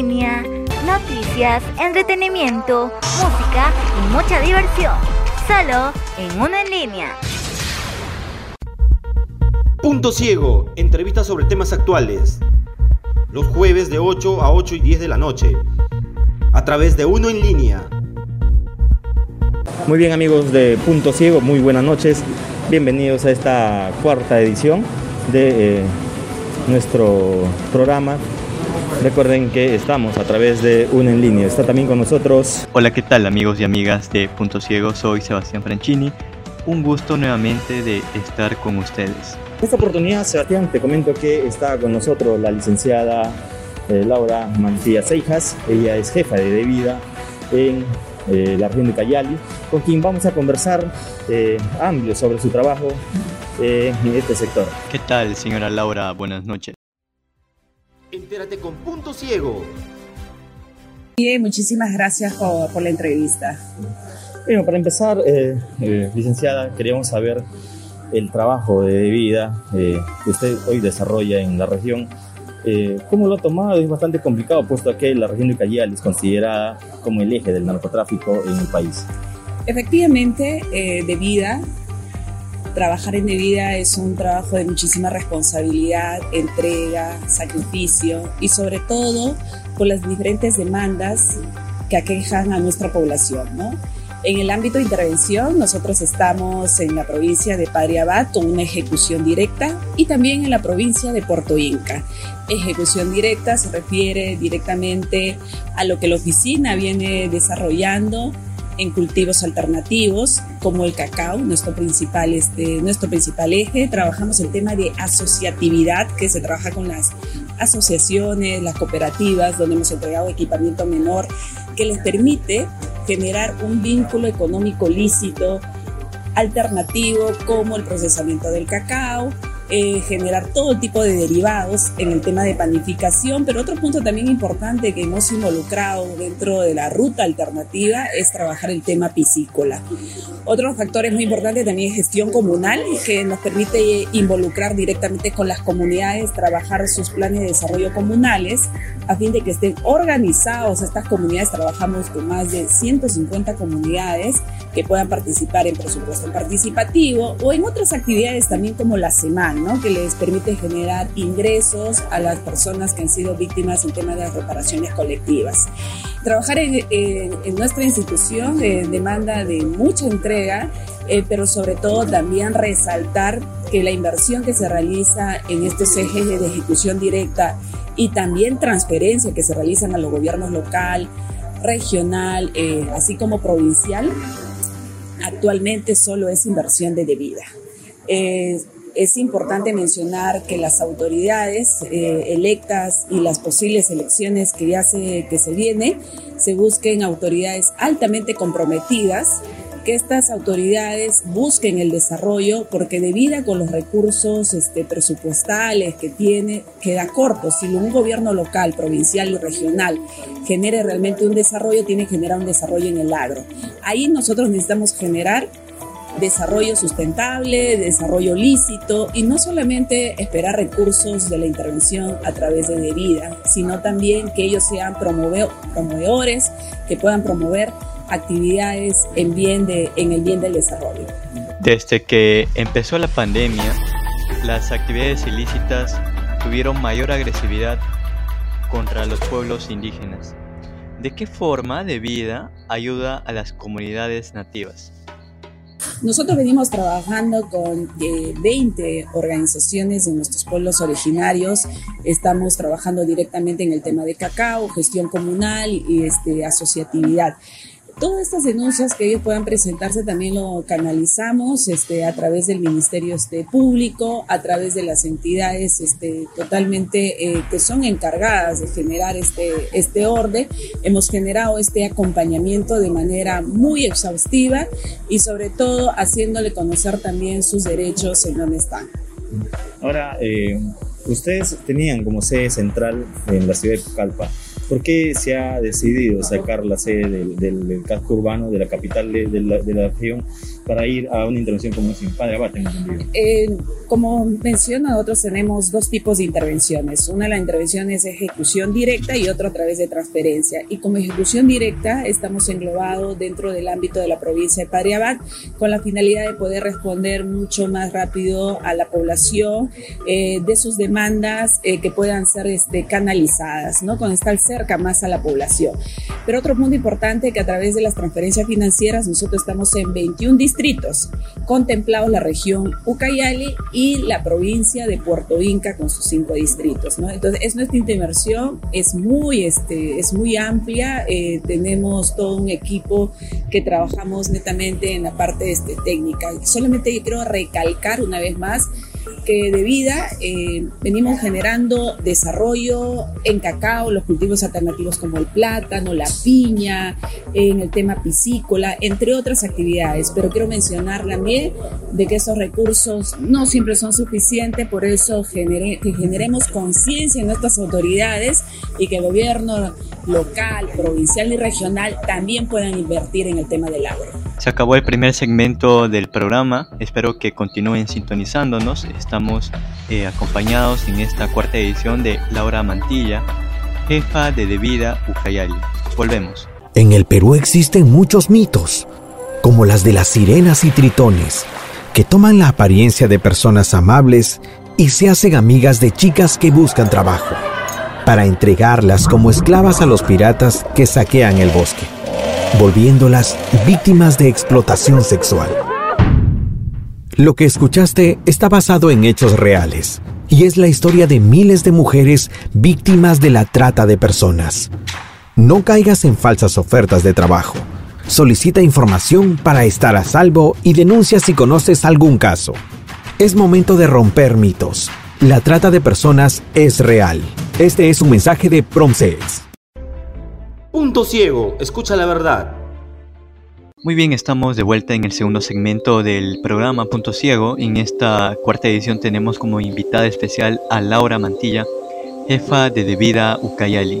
línea, noticias, entretenimiento, música y mucha diversión. Solo en Uno en línea. Punto Ciego, entrevistas sobre temas actuales. Los jueves de 8 a 8 y 10 de la noche. A través de Uno en línea. Muy bien amigos de Punto Ciego, muy buenas noches. Bienvenidos a esta cuarta edición de eh, nuestro programa. Recuerden que estamos a través de una en línea. Está también con nosotros. Hola, ¿qué tal amigos y amigas de Punto Ciego? Soy Sebastián Franchini. Un gusto nuevamente de estar con ustedes. En esta oportunidad, Sebastián, te comento que está con nosotros la licenciada eh, Laura Mantilla Seijas. Ella es jefa de Debida en eh, la región de Cayali, con quien vamos a conversar eh, amplio sobre su trabajo eh, en este sector. ¿Qué tal, señora Laura? Buenas noches. Entérate con Punto Ciego. Bien, muchísimas gracias por, por la entrevista. Bueno, para empezar, eh, eh, licenciada, queríamos saber el trabajo de vida eh, que usted hoy desarrolla en la región. Eh, ¿Cómo lo ha tomado? Es bastante complicado, puesto que la región de Cayali es considerada como el eje del narcotráfico en el país. Efectivamente, eh, de vida, trabajar en de vida es un trabajo de muchísima responsabilidad, entrega, sacrificio y sobre todo con las diferentes demandas que aquejan a nuestra población, ¿no? En el ámbito de intervención, nosotros estamos en la provincia de Padre Abad con una ejecución directa y también en la provincia de Puerto Inca. Ejecución directa se refiere directamente a lo que la oficina viene desarrollando en cultivos alternativos como el cacao, nuestro principal, este, nuestro principal eje. Trabajamos el tema de asociatividad, que se trabaja con las asociaciones, las cooperativas, donde hemos entregado equipamiento menor que les permite generar un vínculo económico lícito alternativo como el procesamiento del cacao, eh, generar todo tipo de derivados en el tema de panificación, pero otro punto también importante que hemos involucrado dentro de la ruta alternativa es trabajar el tema piscícola. Otro factor muy importante también es gestión comunal, que nos permite involucrar directamente con las comunidades, trabajar sus planes de desarrollo comunales, a fin de que estén organizados estas comunidades. Trabajamos con más de 150 comunidades que puedan participar en presupuesto participativo o en otras actividades también como la semana que les permite generar ingresos a las personas que han sido víctimas en tema de reparaciones colectivas. Trabajar en, nuestra institución demanda de mucha entrega, eh, pero sobre todo también resaltar que la inversión que se realiza en estos ejes de ejecución directa y también transferencia que se realizan a los gobiernos local, regional, eh, así como provincial, actualmente solo es inversión de debida. Eh, es importante mencionar que las autoridades eh, electas y las posibles elecciones que ya se, que se vienen, se busquen autoridades altamente comprometidas, que estas autoridades busquen el desarrollo, porque debido con los recursos este, presupuestales que tiene, queda corto. Si un gobierno local, provincial y regional genere realmente un desarrollo, tiene que generar un desarrollo en el agro. Ahí nosotros necesitamos generar desarrollo sustentable, desarrollo lícito y no solamente esperar recursos de la intervención a través de debida, sino también que ellos sean promovedores, que puedan promover actividades en, bien de, en el bien del desarrollo. Desde que empezó la pandemia, las actividades ilícitas tuvieron mayor agresividad contra los pueblos indígenas. ¿De qué forma de vida ayuda a las comunidades nativas? Nosotros venimos trabajando con eh, 20 organizaciones de nuestros pueblos originarios. Estamos trabajando directamente en el tema de cacao, gestión comunal y este, asociatividad. Todas estas denuncias que ellos puedan presentarse también lo canalizamos este, a través del Ministerio este, Público, a través de las entidades este, totalmente eh, que son encargadas de generar este, orden. Hemos generado este acompañamiento de manera muy exhaustiva y sobre todo haciéndole conocer también sus derechos en donde están. Ahora, eh, ustedes tenían como sede central en la ciudad de Pucallpa. ¿Por qué se ha decidido sacar la sede del, del, casco urbano, de la capital de, la, de, la, región, para ir a una intervención como esa Padre Abate? Eh, como menciono, nosotros tenemos dos tipos de intervenciones. Una de las intervenciones es ejecución directa y otra a través de transferencia. Y como ejecución directa estamos englobados dentro del ámbito de la provincia de Padre Abad con la finalidad de poder responder mucho más rápido a la población eh, de sus demandas eh, que puedan ser este, canalizadas, ¿no? Con estar cerca más a la población. Pero otro punto importante que a través de las transferencias financieras nosotros estamos en 21 distritos contemplados la región Ucayali y la provincia de Puerto Inca con sus cinco distritos. Entonces, es nuestra inversión, es muy, este, es muy amplia, eh, tenemos todo un equipo que trabajamos netamente en la parte este, técnica. Solamente quiero recalcar una vez más que de vida eh, venimos generando desarrollo en cacao, los cultivos alternativos como el plátano, la piña, en el tema piscícola, entre otras actividades. Pero quiero mencionar también de que esos recursos no siempre son suficientes, por eso que generemos conciencia en nuestras autoridades y que el gobierno local, provincial y regional también puedan invertir en el tema del agro. Se acabó el primer segmento del programa, espero que continúen sintonizándonos. Estamos eh, acompañados en esta cuarta edición de Laura Mantilla, jefa de Debida Ucayali. Volvemos. En el Perú existen muchos mitos, como las de las sirenas y tritones, que toman la apariencia de personas amables y se hacen amigas de chicas que buscan trabajo, para entregarlas como esclavas a los piratas que saquean el bosque volviéndolas víctimas de explotación sexual. Lo que escuchaste está basado en hechos reales y es la historia de miles de mujeres víctimas de la trata de personas. No caigas en falsas ofertas de trabajo. Solicita información para estar a salvo y denuncia si conoces algún caso. Es momento de romper mitos. La trata de personas es real. Este es un mensaje de Promsex. Punto ciego, escucha la verdad. Muy bien, estamos de vuelta en el segundo segmento del programa Punto Ciego. En esta cuarta edición tenemos como invitada especial a Laura Mantilla, jefa de Debida Ucayali.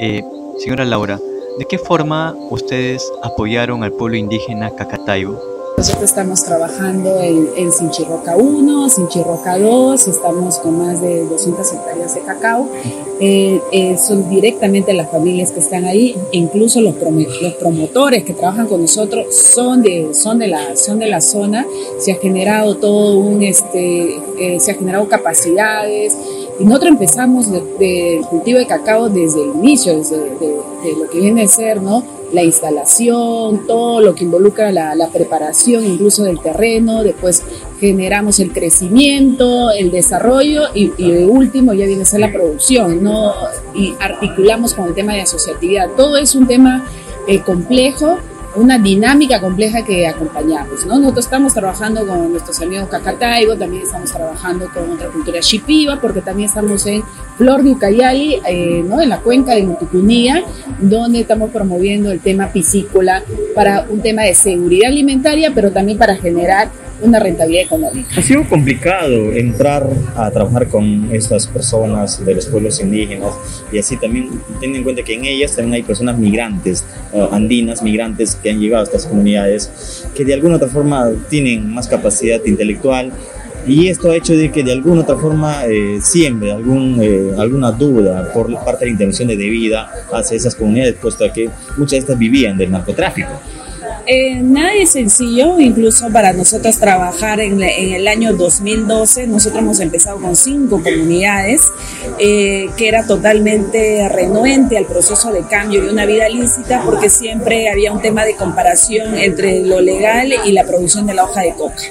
Eh, señora Laura, ¿de qué forma ustedes apoyaron al pueblo indígena Cacataibo? Nosotros estamos trabajando en, en Sinchirroca 1, Sinchirroca 2, estamos con más de 200 hectáreas de cacao. Eh, eh, son directamente las familias que están ahí, incluso los, los promotores que trabajan con nosotros son de, son de, la, son de la zona. Se ha generado todo un, este, eh, se ha generado capacidades. Y nosotros empezamos del cultivo de cacao desde el inicio, desde de lo que viene a ser, ¿no? la instalación, todo lo que involucra la, preparación incluso del terreno, después generamos el crecimiento, el desarrollo y, de último ya viene a ser la producción, ¿no? Y articulamos con el tema de asociatividad. Todo es un tema eh, complejo una dinámica compleja que acompañamos. ¿no? Nosotros estamos trabajando con nuestros amigos Cacataibo, también estamos trabajando con otra cultura Shipiba, porque también estamos en Flor de Ucayali, eh, ¿no? en la cuenca de Mutucunía, donde estamos promoviendo el tema piscícola para un tema de seguridad alimentaria, pero también para generar una rentabilidad económica. Ha sido complicado entrar a trabajar con estas personas de los pueblos indígenas y así también teniendo en cuenta que en ellas también hay personas migrantes, eh, andinas, migrantes que han llegado a estas comunidades, que de alguna otra forma tienen más capacidad intelectual y esto ha hecho de que de alguna otra forma eh, siempre algún, eh, alguna duda por parte de la intervención de vida hacia esas comunidades, puesto que muchas de estas vivían del narcotráfico. Eh, nada es sencillo, incluso para nosotros trabajar en, el año 2012, nosotros hemos empezado con cinco comunidades, eh, que era totalmente renuente al proceso de cambio y una vida lícita, porque siempre había un tema de comparación entre lo legal y la producción de la hoja de coca.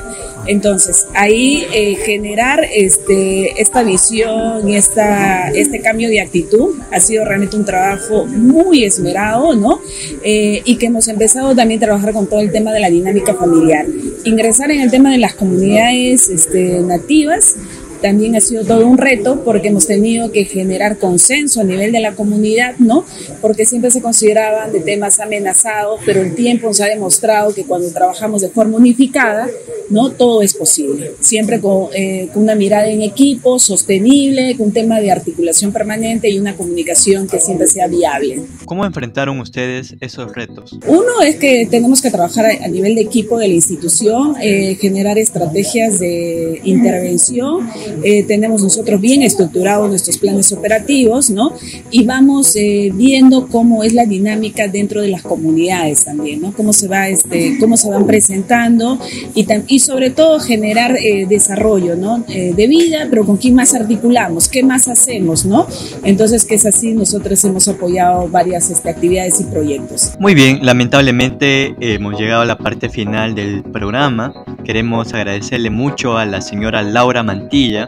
Entonces, ahí eh, generar este, esta visión y esta, este cambio de actitud ha sido realmente un trabajo muy esmerado, ¿no? Eh, y que hemos empezado también a trabajar con todo el tema de la dinámica familiar. Ingresar en el tema de las comunidades este, nativas también ha sido todo un reto porque hemos tenido que generar consenso a nivel de la comunidad, ¿no? Porque siempre se consideraban de temas amenazados, pero el tiempo nos ha demostrado que cuando trabajamos de forma unificada, ¿no? Todo es posible. Siempre con, eh, con una mirada en equipo, sostenible, con un tema de articulación permanente y una comunicación que siempre sea viable. ¿Cómo enfrentaron ustedes esos retos? Uno es que tenemos que trabajar a nivel de equipo de la institución, eh, generar estrategias de intervención. Eh, tenemos nosotros bien estructurados nuestros planes operativos, ¿no? Y vamos eh, viendo cómo es la dinámica dentro de las comunidades también, ¿no? Cómo se va, este, cómo se van presentando y, y sobre todo generar desarrollo, ¿no? de vida, pero con quién más articulamos, qué más hacemos, ¿no? Entonces, que es así, nosotros hemos apoyado varias este, actividades y proyectos. Muy bien, lamentablemente hemos llegado a la parte final del programa. Queremos agradecerle mucho a la señora Laura Mantilla,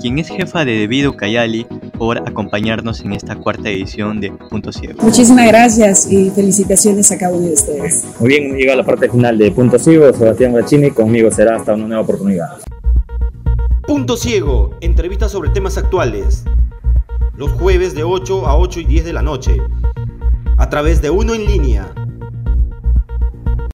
quien es jefa de Debido Cayali, por acompañarnos en esta cuarta edición de Punto Ciego. Muchísimas gracias y felicitaciones a cada uno de ustedes. Muy bien, hemos llegado a la parte final de Punto Ciego. Sebastián Grachini, conmigo será hasta una nueva oportunidad. Punto Ciego, entrevistas sobre temas actuales. Los jueves de 8 a 8 y 10 de la noche. A través de Uno en línea